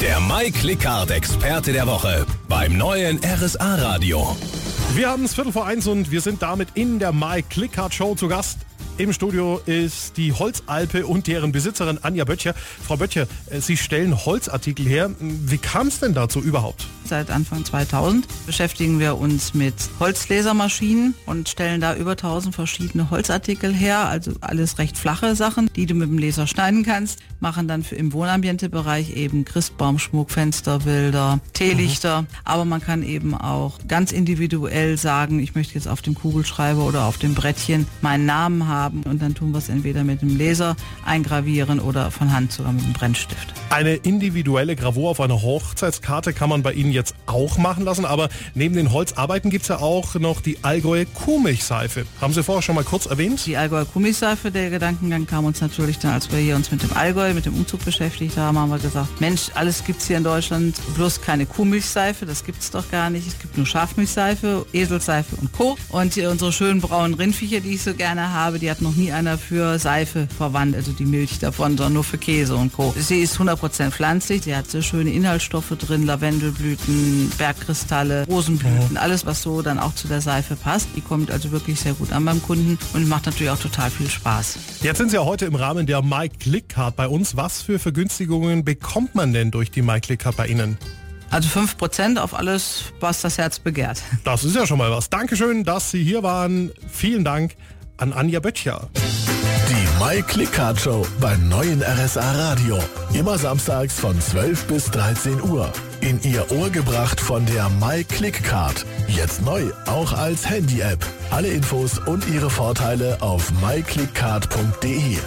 Der Mike Clickcard Experte der Woche beim neuen RSA Radio. Wir haben es Viertel vor eins und wir sind damit in der Mike Clickcard Show zu Gast. Im Studio ist die Holzalpe und deren Besitzerin Anja Böttcher. Frau Böttcher, äh, Sie stellen Holzartikel her. Wie kam es denn dazu überhaupt? Seit Anfang 2000 beschäftigen wir uns mit Holzlasermaschinen und stellen da über 1000 verschiedene Holzartikel her, also alles recht flache Sachen, die du mit dem Laser schneiden kannst, machen dann für im Wohnambientebereich eben Christbaumschmuck, Fensterbilder, Teelichter, mhm. aber man kann eben auch ganz individuell sagen, ich möchte jetzt auf dem Kugelschreiber oder auf dem Brettchen meinen Namen haben und dann tun wir es entweder mit dem Laser eingravieren oder von Hand sogar mit dem Brennstift. Eine individuelle Gravur auf einer Hochzeitskarte kann man bei Ihnen jetzt auch machen lassen, aber neben den Holzarbeiten gibt es ja auch noch die Allgäu Kuhmilchseife. Haben Sie vorher schon mal kurz erwähnt? Die Allgäu Kuhmilchseife, der Gedankengang kam uns natürlich dann, als wir hier uns mit dem Allgäu, mit dem Umzug beschäftigt haben, haben wir gesagt, Mensch, alles gibt es hier in Deutschland, bloß keine Kuhmilchseife, das gibt es doch gar nicht. Es gibt nur Schafmilchseife, Eselseife und Co. Und unsere schönen braunen Rindviecher, die ich so gerne habe, die hat noch nie einer für Seife verwandt, also die Milch davon, sondern nur für Käse und Co. Sie ist 100% pflanzlich, sie hat so schöne Inhaltsstoffe drin, Lavendelblüten, Bergkristalle, Rosenblüten, alles was so dann auch zu der Seife passt. Die kommt also wirklich sehr gut an beim Kunden und macht natürlich auch total viel Spaß. Jetzt sind Sie ja heute im Rahmen der My Click Card bei uns. Was für Vergünstigungen bekommt man denn durch die My Click Card bei Ihnen? Also 5% auf alles, was das Herz begehrt. Das ist ja schon mal was. Dankeschön, dass Sie hier waren. Vielen Dank an Anja Böttcher. Die My Click Card Show beim neuen RSA Radio. Immer samstags von 12 bis 13 Uhr. In Ihr Ohr gebracht von der My Click Card. Jetzt neu, auch als Handy-App. Alle Infos und ihre Vorteile auf myclickcard.de.